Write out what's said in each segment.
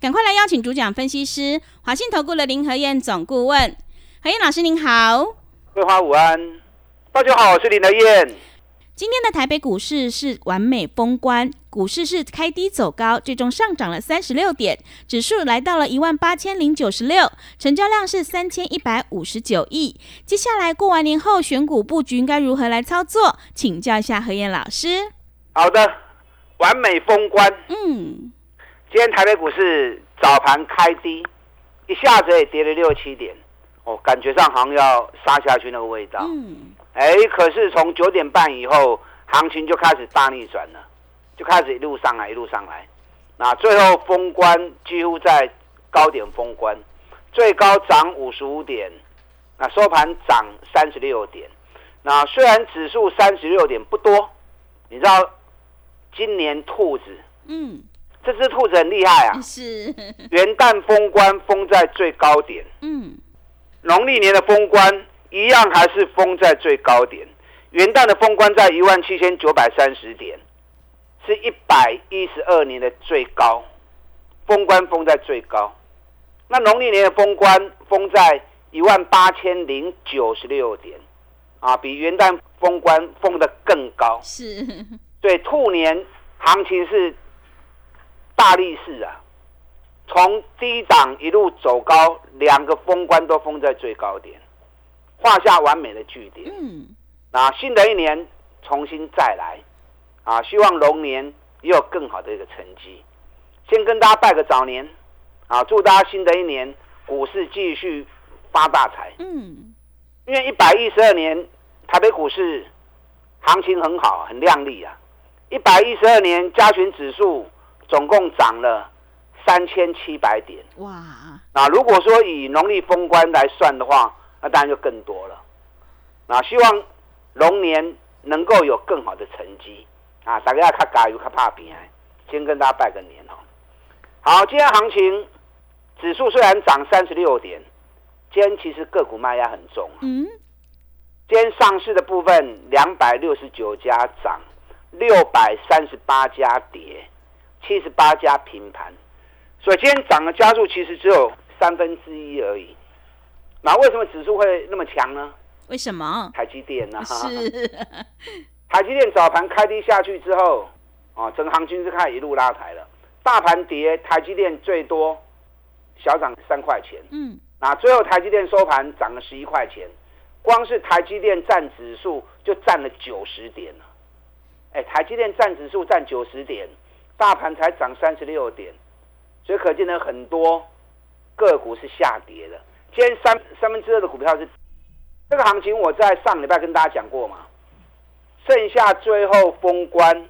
赶快来邀请主讲分析师华信投顾的林和燕总顾问，何燕老师您好，桂花午安，大家好，我是林和燕。今天的台北股市是完美封关，股市是开低走高，最终上涨了三十六点，指数来到了一万八千零九十六，成交量是三千一百五十九亿。接下来过完年后选股布局应该如何来操作？请教一下何燕老师。好的，完美封关。嗯，今天台北股市早盘开低，一下子也跌了六七点，哦，感觉上好像要杀下去那个味道。嗯，哎，可是从九点半以后，行情就开始大逆转了，就开始一路上来，一路上来。那最后封关几乎在高点封关，最高涨五十五点，那收盘涨三十六点。那虽然指数三十六点不多，你知道今年兔子嗯，这只兔子很厉害啊，是，元旦封关封在最高点，嗯，农历年的封关一样还是封在最高点，元旦的封关在一万七千九百三十点，是一百一十二年的最高，封关封在最高。那农历年的封关封在一万八千零九十六点，啊，比元旦封关封的更高。是，对，兔年行情是大力士啊，从低档一路走高，两个封关都封在最高点，画下完美的句点。嗯，那新的一年重新再来啊，希望龙年也有更好的一个成绩。先跟大家拜个早年啊，祝大家新的一年股市继续发大财。嗯，因为一百一十二年台北股市行情很好，很亮丽啊。一百一十二年加权指数总共涨了三千七百点。哇，那如果说以农历封关来算的话，那当然就更多了。那希望龙年能够有更好的成绩啊！大家要看加油，看怕比哎。先跟大家拜个年哦。好，今天行情指数虽然涨三十六点，今天其实个股卖压很重啊。嗯，今天上市的部分两百六十九家涨，六百三十八家跌，七十八家平盘，所以今天涨的加速其实只有三分之一而已。那为什么指数会那么强呢？为什么？台积电呢、是，台积电早盘开低下去之后，啊，整个行情是开始一路拉抬了。大盘跌，台积电最多小涨三块钱。嗯，那最后台积电收盘涨了十一块钱，光是台积电占指数就占了九十点了。哎，台积电占指数占九十点，大盘才涨三十六点，所以可见呢很多个股是下跌的。今天三三分之二的股票是这个行情，我在上礼拜跟大家讲过嘛，剩下最后封关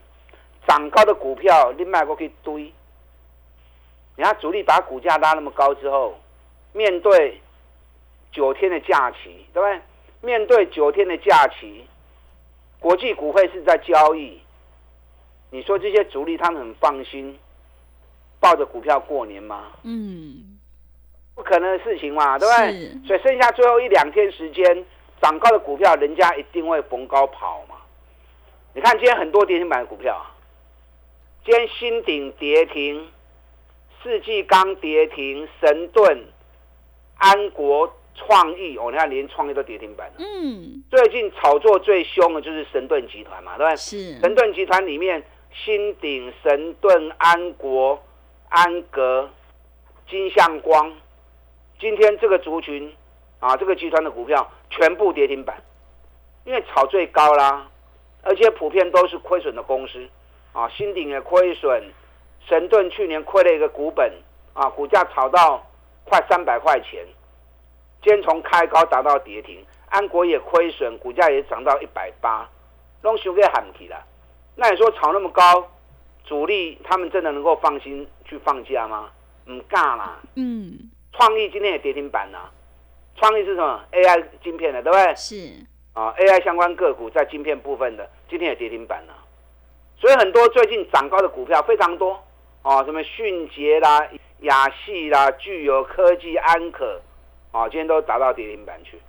涨高的股票，你买过去堆。你看主力把股价拉那么高之后，面对九天的假期，对不对？面对九天的假期，国际股会是在交易，你说这些主力他们很放心，抱着股票过年吗？嗯，不可能的事情嘛，对不对？所以剩下最后一两天时间，涨高的股票，人家一定会逢高跑嘛。你看今天很多跌停板的股票啊，今天新鼎跌停，世纪钢跌停，神盾、安国、创意，哦，你看连创意都跌停板了。嗯，最近炒作最凶的就是神盾集团嘛，对不对？是，神盾集团里面，新鼎、神盾、安国、安格、金相光，今天这个族群啊，这个集团的股票全部跌停板，因为炒最高啦，而且普遍都是亏损的公司。啊，新鼎也亏损，神盾去年亏了一个股本啊，股价炒到快三百块钱，今天从开高达到跌停，安国也亏损，股价也涨到一百八，拢修给喊起了。那你说炒那么高，主力他们真的能够放心去放假吗？唔干啦。嗯，创意今天也跌停板啦。创意是什么？AI 晶片的，对不对？是啊，AI 相关个股在晶片部分的，今天也跌停板了。所以很多最近涨高的股票非常多啊，什么迅捷啦、雅系啦、具有科技、安可，啊，今天都达到跌停板去。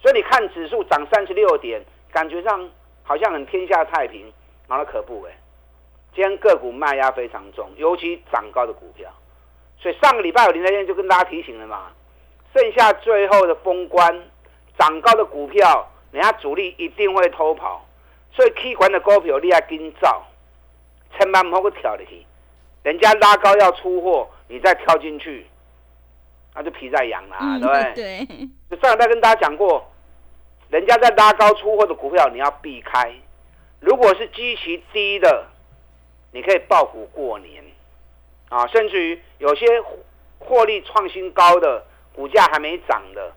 所以你看指数涨三十六点，感觉上好像很天下太平，然后可不哎。今天个股卖压非常重，尤其涨高的股票。所以上个礼拜有林台燕就跟大家提醒了嘛，剩下最后的封关，涨高的股票，人家主力一定会偷跑，所以 K 管的股票你要跟照，千万不好跳进去。人家拉高要出货，你再跳进去，那就皮在痒啦，嗯对不对？上礼拜跟大家讲过，人家在拉高出货的股票，你要避开。如果是基期低的，你可以爆股过年啊，甚至于有些获利创新高的股价还没涨的，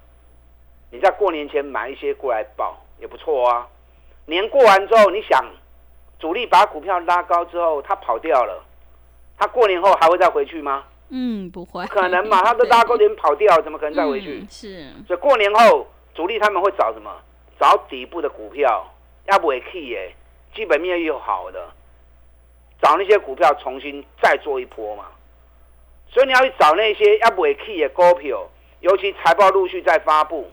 你在过年前买一些过来爆也不错啊。年过完之后，你想主力把股票拉高之后，他跑掉了，他过年后还会再回去吗？嗯，不会，不可能嘛，他都拉高点跑掉，怎么可能再回去？嗯是，所以过年后，主力他们会找什么？找底部的股票，要不会 key 耶，基本面又好的，找那些股票重新再做一波嘛。所以你要去找那些要不会 key 的股票，尤其财报陆续在发布，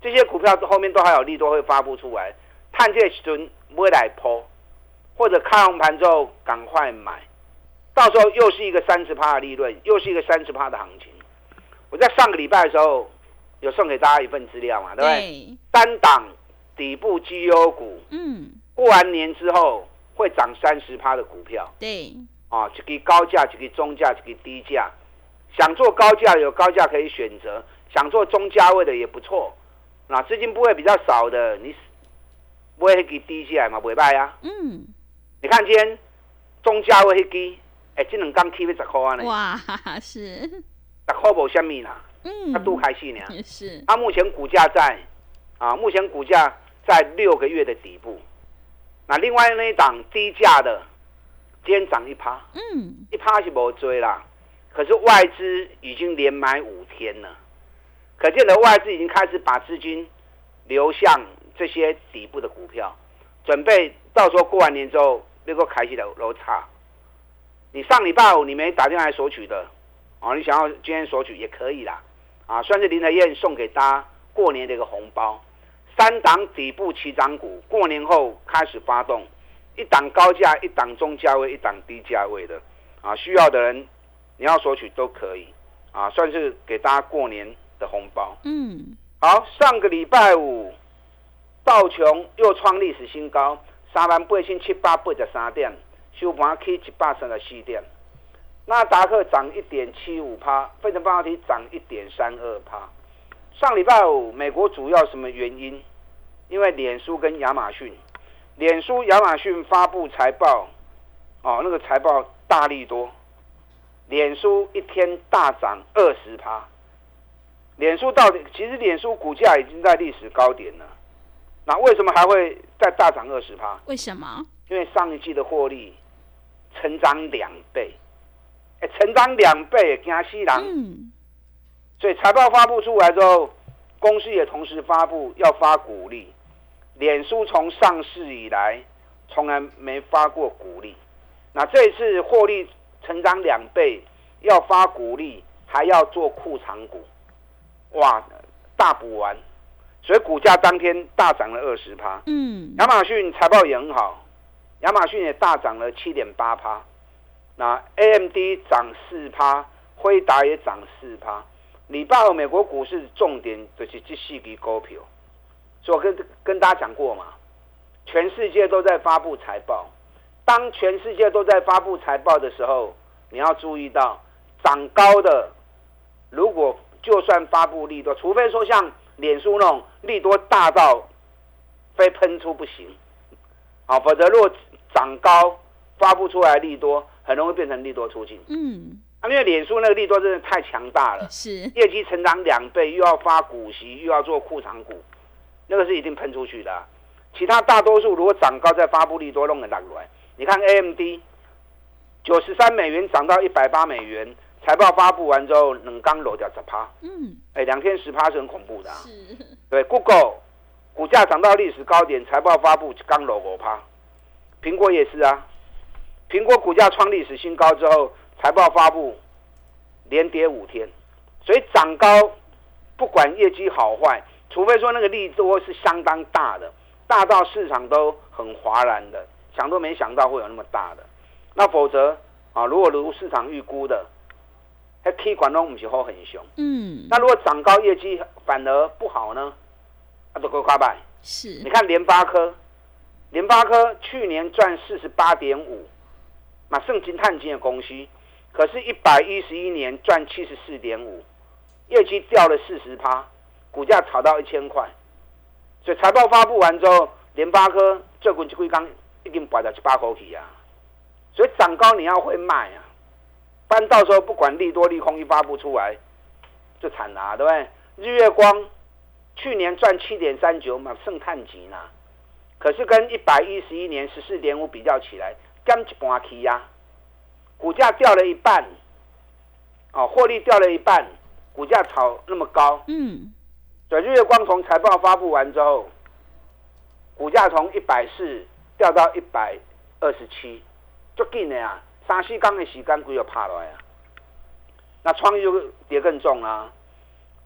这些股票后面都还有利多会发布出来，探这时阵不会来抛，或者开红盘之后赶快买，到时候又是一个三十趴的利润，又是一个三十趴的行情。我在上个礼拜的时候有送给大家一份资料嘛，对不对？对，单档底部绩优股，嗯，过完年之后会涨三十趴的股票对，啊，这个高价，这个中价，这个低价。想做高价有高价可以选择，想做中价位的也不错。那资金部位比较少的，你不会给低下来嘛，不会卖啊。嗯，你看今天中价位迄支，哎，这两刚起要十块啊呢，哇，是，十块无虾米啦，嗯他，都开戏呢。也是，它目前股价在啊，目前股价在六个月的底部。那另外那一档低价的，今天涨一趴，嗯，一趴是无追啦。可是外资已经连买五天了，可见的外资已经开始把资金流向这些底部的股票，准备到时候过完年之后能够开启的楼差。你上礼拜五你没打电话来索取的，哦，你想要今天索取也可以啦，啊，算是林德燕送给大家过年的一个红包。三档底部起涨股，过年后开始发动，一档高价，一档中价位，一档低价位的，啊，需要的人你要索取都可以，啊，算是给大家过年的红包。嗯，好，上个礼拜五，道琼又创历史新高，三万八千七百八十三点，收盘起一百三十四点。纳达克涨一点七五趴，费城半导体涨一点三二趴。上礼拜五，美国主要什么原因？因为脸书跟亚马逊，脸书、亚马逊发布财报，哦，那个财报大力多，脸书一天大涨二十趴。脸书到底其实脸书股价已经在历史高点了，那为什么还会再大涨二十趴？为什么？因为上一季的获利成长两倍，哎，成长两倍，惊死人！嗯，所以财报发布出来之后，公司也同时发布要发股利。脸书从上市以来从来没发过股利，那这一次获利成长两倍，要发股利，还要做库藏股，哇，大补完，所以股价当天大涨了二十趴。嗯，亚马逊财报也很好，亚马逊也大涨了七点八趴。那 AMD 涨四趴，辉达也涨四趴。礼拜美国股市重点就是这四支股票，所以我跟跟大家讲过嘛，全世界都在发布财报。当全世界都在发布财报的时候，你要注意到涨高的，如果就算发布利多，除非说像脸书那种利多大到非喷出不行，啊，否则若涨高发布出来利多，很容易变成利多出尽。嗯，啊，因为脸书那个利多真的太强大了，是，业绩成长两倍，又要发股息，又要做库藏股，那个是一定喷出去的啊、其他大多数如果涨高再发布利多，弄得烂来。你看 AMD 九十三美元涨到一百八美元，财报发布完之后，冷刚落掉十趴，嗯，哎，两天十趴是很恐怖的、啊。是，对，Google 股价涨到历史高点，财报发布刚落五趴。苹果也是啊，苹果股价创历史新高之后，财报发布连跌五天，所以涨高不管业绩好坏，除非说那个利多是相当大的，大到市场都很哗然的，想都没想到会有那么大的，那否则啊，如果如市场预估的，那 K 管都不是好很凶。嗯，那如果涨高业绩反而不好呢？啊，都够卡拜。是你，看联发科，联发科去年赚四十八点五，马圣金碳金的公司，可是，一百一十一年赚七十四点五，业绩掉了四十趴，股价炒到一千块，所以财报发布完之后，联发科这滚就龟刚一定摆到七八口起啊，所以涨高你要会卖啊，不然到时候不管利多利空一发布出来，就惨了、啊，对不对？日月光去年赚七点三九嘛，剩碳级呢，可是跟一百一十一年十四点五比较起来，减一半起呀，股价掉了一半，哦，获利掉了一半，股价炒那么高，嗯，所以日月光从财报发布完之后，股价从一百四掉到一百二十七，足紧的啊，三四天的时间股又趴落来啊。那创意就跌更重啊，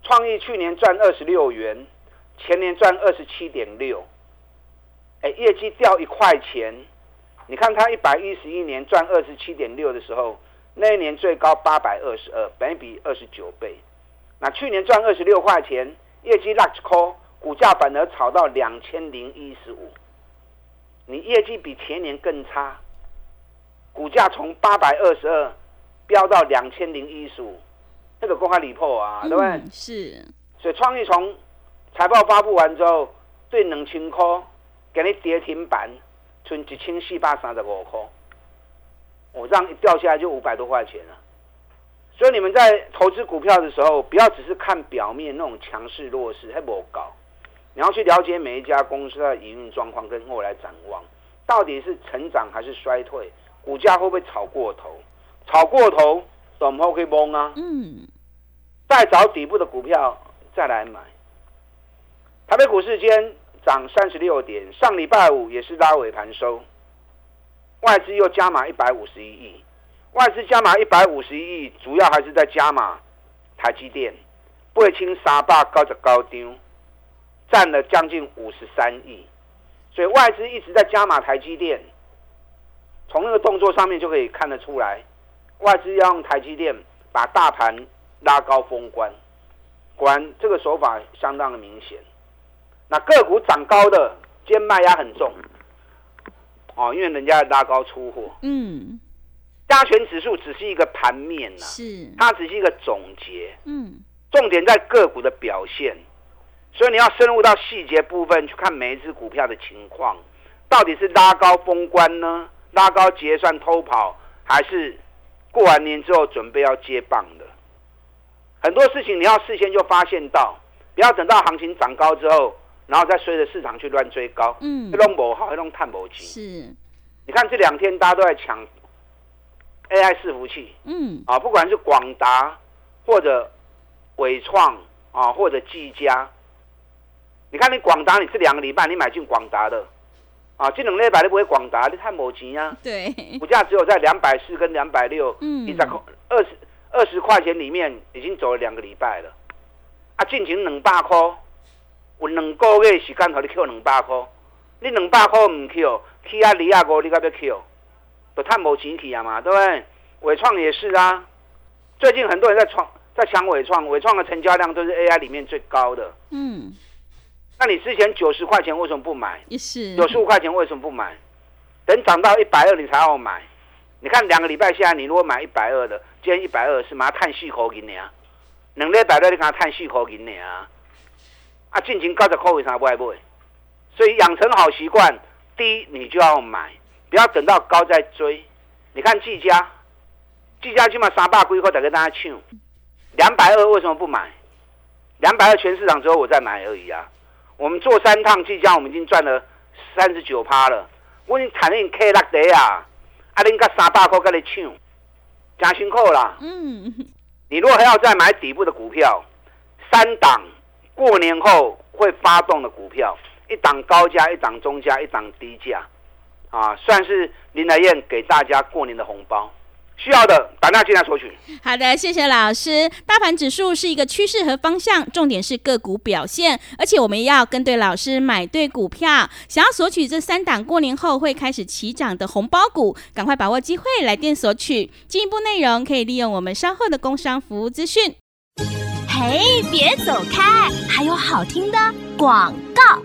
创意去年赚二十六元，前年赚二十七点六，哎，业绩掉一块钱。你看它一百一十一年赚二十七点六的时候，那一年最高八百二十二，本比二十九倍。那去年赚二十六块钱，业绩 large call，股价反而炒到两千零一十五。你业绩比前年更差，股价从八百二十二飙到两千零一十五，这个公开离破啊，对不对？嗯是，所以创意从财报发布完之后，对两千块给你跌停板，存一千四百三十五块，我、这样一掉下来就五百多块钱了。所以你们在投资股票的时候，不要只是看表面那种强势弱势，还不搞。你要去了解每一家公司的营运状况跟未来展望，到底是成长还是衰退，股价会不会炒过头？炒过头，怎么可以崩啊？嗯，再找底部的股票再来买。台北股市今天涨三十六点，上礼拜五也是拉尾盘收，外资又加码一百五十一亿，外资加码一百五十一亿，主要还是在加码台积电，八千三百九十九张，占了将近五十三亿，所以外资一直在加码台积电，从那个动作上面就可以看得出来，外资要用台积电把大盘拉高封关，果然这个手法相当的明显。那个股涨高的，今天卖压很重，哦，因为人家拉高出货。嗯，加权指数只是一个盘面呐、是，它只是一个总结，嗯，重点在个股的表现。所以你要深入到细节部分去看每一只股票的情况，到底是拉高封关呢？拉高结算偷跑，还是过完年之后准备要接棒的？很多事情你要事先就发现到，不要等到行情涨高之后，然后再随着市场去乱追高，嗯。这，种不好，这种探不清。是，你看这两天大家都在抢 AI 伺服器，嗯，啊，不管是广达或者伟创啊，或者技嘉，你看你广达，你这两个礼拜你买进广达的，啊，这两礼拜你不会广达，你太没钱啊，对，股价只有在两百四跟两百六，嗯。一十块二十二十块钱里面已经走了两个礼拜了，啊，进行两百块，有两个月时间和你扣两百块，你两百块唔扣，去啊二啊五你敢要扣都太没钱去啊嘛，对不对？伟创也是啊，最近很多人在创在抢伟创，伟创的成交量都是 AI 里面最高的。嗯，那你之前九十块钱为什么不买？也是，九十五块钱为什么不买？等涨到一百二你才要买。你看两个礼拜下来，你如果买一百二的，今天一百二是马上叹四口银的啊，两礼拜六你给他叹四口银的啊，啊，进前九十块为啥不爱买？所以养成好习惯，第一你就要买，不要等到高再追。你看技嘉，技嘉起码三百几块，大家大家抢，两百二为什么不买？两百二全市场只有我在买而已啊。我们做三趟技嘉，我们已经赚了三十九趴了。我已经谈你 K 六的啊，啊，恁甲三百块甲你抢，加辛苦啦。嗯，你如果还要再买底部的股票，三档过年后会发动的股票，一档高价，一档中价，一档低价，啊，算是林来燕给大家过年的红包。需要的打电话进来索取。好的，谢谢老师。大盘指数是一个趋势和方向，重点是个股表现，而且我们要跟对老师，买对股票。想要索取这三档过年后会开始起涨的红包股，赶快把握机会来电索取。进一步内容可以利用我们稍后的工商服务资讯。嘿，别走开，还有好听的广告。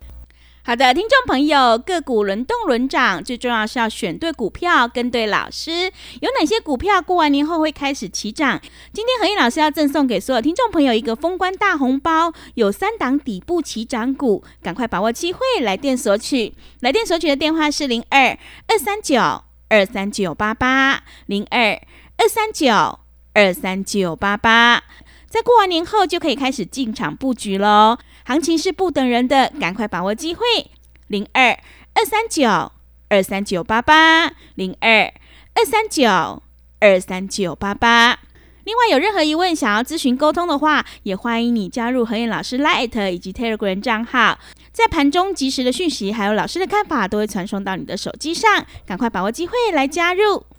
好的，听众朋友，个股轮动轮涨，最重要是要选对股票，跟对老师。有哪些股票过完年后会开始起涨？今天何燕老师要赠送给所有听众朋友一个封关大红包，有三档底部起涨股，赶快把握机会来电索取。来电索取的电话是零二二三九二三九八八零二二三九二三九八八。在过完年后就可以开始进场布局喽，行情是不等人的，赶快把握机会。零二二三九二三九八八零二二三九二三九八八。另外，有任何疑问想要咨询沟通的话，也欢迎你加入何燕老师 Light 以及 Telegram 账号，在盘中及时的讯息还有老师的看法都会传送到你的手机上，赶快把握机会来加入。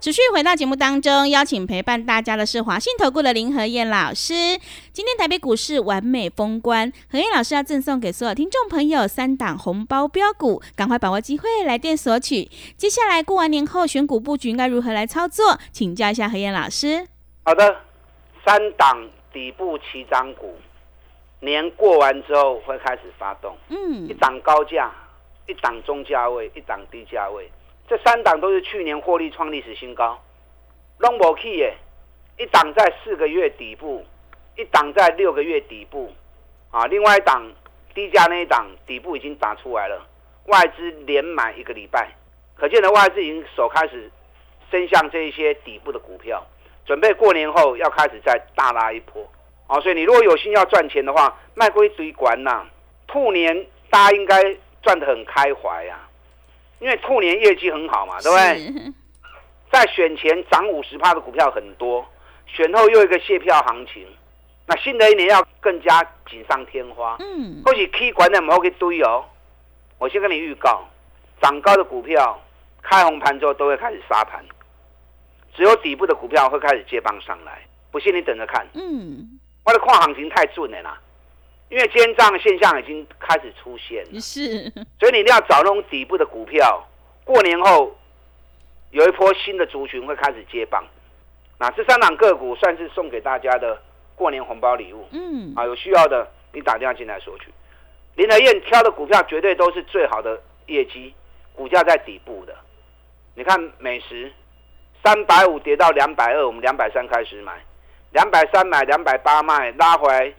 持续回到节目当中，邀请陪伴大家的是华信投顾的林和燕老师。今天台北股市完美封关，何燕老师要赠送给所有听众朋友三档红包标股，赶快把握机会来电索取。接下来过完年后选股布局应该如何来操作？请教一下何燕老师。好的，三档底部起涨股，年过完之后会开始发动。嗯一，档高价，一档中价位，一档低价位，这三档都是去年获利创历史新高。long 无 key 耶，一档在四个月底部，一档在六个月底部，啊，另外一档低价那一档底部已经打出来了，外资连买一个礼拜，可见的外资已经手开始伸向这一些底部的股票，准备过年后要开始再大拉一波。啊，所以你如果有心要赚钱的话，卖归堆管呐，兔年大家应该赚得很开怀呀、因为兔年业绩很好嘛，对不对？在选前涨五十趴的股票很多，选后又一个卸票行情，那新的一年要更加锦上添花。嗯，或许 K 管的某个堆哦，我先跟你预告，涨高的股票开红盘之后都会开始杀盘，只有底部的股票会开始接棒上来。不信你等着看，嗯，我的跨行情太准了啦，因为奸账现象已经开始出现了。是，所以你一定要找那种底部的股票，过年后有一波新的族群会开始接棒。那这三档个股算是送给大家的过年红包礼物嗯，啊，有需要的你打电话进来索取。林德燕挑的股票绝对都是最好的业绩，股价在底部的。你看美食三百五跌到两百二，我们两百三开始买，两百三买，两百八卖，拉回来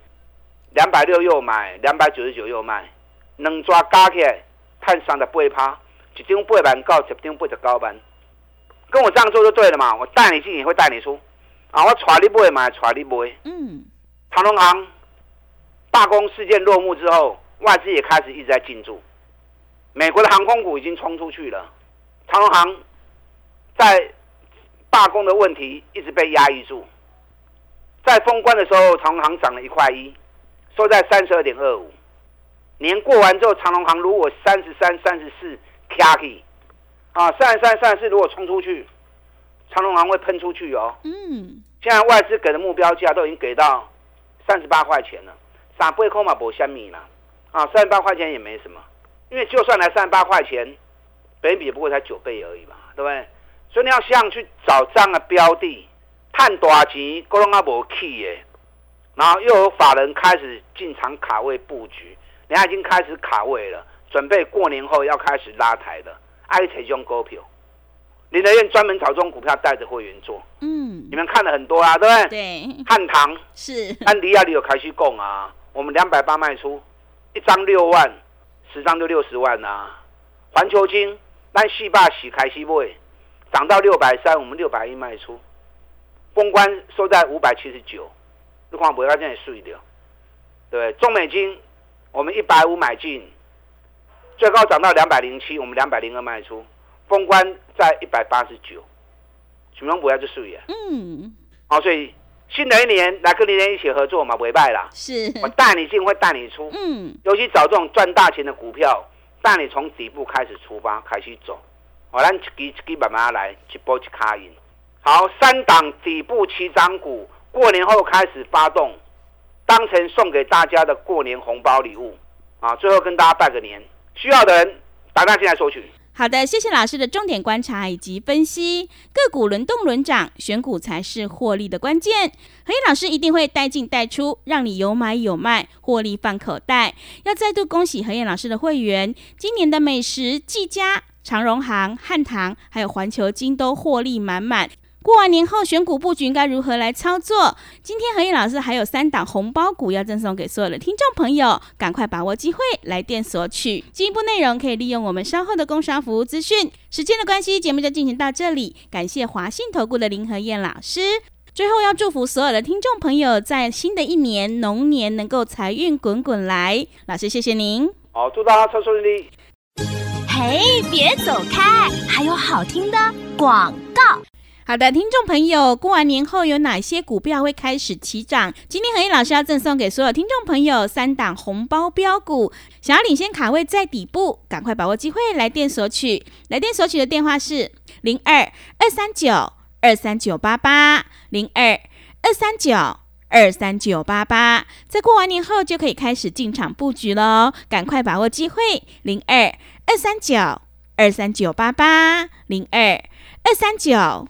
两百六又买，两百九十九又卖，两抓加起来探三十八趴，一张八万到十张八十九万，跟我这样做就对了嘛。我带你进也会带你出，啊，我带你买买带你买。嗯，长隆行罢工事件落幕之后，外资也开始一直在进驻，美国的航空股已经冲出去了，长隆行在罢工的问题一直被压抑住，在封关的时候，长隆行涨了一块一，收在三十二点二五。年过完之后，长隆行如果三十三、三十四卡起，啊，三十三、三十四如果冲出去，长隆行会喷出去哦。嗯，现在外资给的目标价都已经给到三十八块钱了，三八块嘛不虾米啦，啊，三十八块钱也没什么，因为就算来三十八块钱，本益比不过才九倍而已嘛，对不对？所以你要像去找这样的标的，探大钱，够拢阿无去的，然后又有法人开始进场卡位布局，人家已经开始卡位了，准备过年后要开始拉抬的。爱财中股票，林德燕专门炒这种股票，带着会员做。嗯你，们看了很多啊，对不对？对，汉唐、是，安迪亚里有开始供啊，我们两百八卖出，一张六万，十张就六十万啊。环球金，咱戏霸洗开始买，涨到六百三，我们六百一卖出。公关收在五百七十九，你看不要这样碎掉，对？中美金，我们一百五买进，最高涨到两百零七，我们两百零二卖出。封关在一百八十九，什么不要就碎啊。嗯，好、所以新的一年来跟林人一起合作嘛，不败啦。是，我带你进，会带你出，嗯，尤其找这种赚大钱的股票，带你从底部开始出发，开始走。好，咱一支一支慢慢来，一波一卡赢。好，三档底部起涨股，过年后开始发动，当成送给大家的过年红包礼物啊！最后跟大家拜个年，需要的人打电话进来索取。好的，谢谢老师的重点观察以及分析。个股轮动轮涨，选股才是获利的关键。何燕老师一定会带进带出，让你有买有卖，获利放口袋。要再度恭喜何燕老师的会员，今年的美食、技嘉、长荣行、汉唐还有环球金都获利满满。过完年后选股布局应该如何来操作？今天何燕老师还有三档红包股要赠送给所有的听众朋友，赶快把握机会来电索取。进一步内容可以利用我们稍后的工商服务资讯。时间的关系，节目就进行到这里，感谢华信投顾的林何燕老师。最后要祝福所有的听众朋友，在新的一年龙年能够财运滚滚来。老师，谢谢您。好，祝大家操作顺利。嘿，别走开，还有好听的广告。好的，听众朋友，过完年后有哪些股票会开始起涨？今天何毅老师要赠送给所有听众朋友三档红包标股，想要领先卡位在底部，赶快把握机会来电索取。来电索取的电话是零二二三九二三九八八零二二三九。二三九八八，在过完年后就可以开始进场布局喽，赶快把握机会！零二二三九二三九八八零二二三九。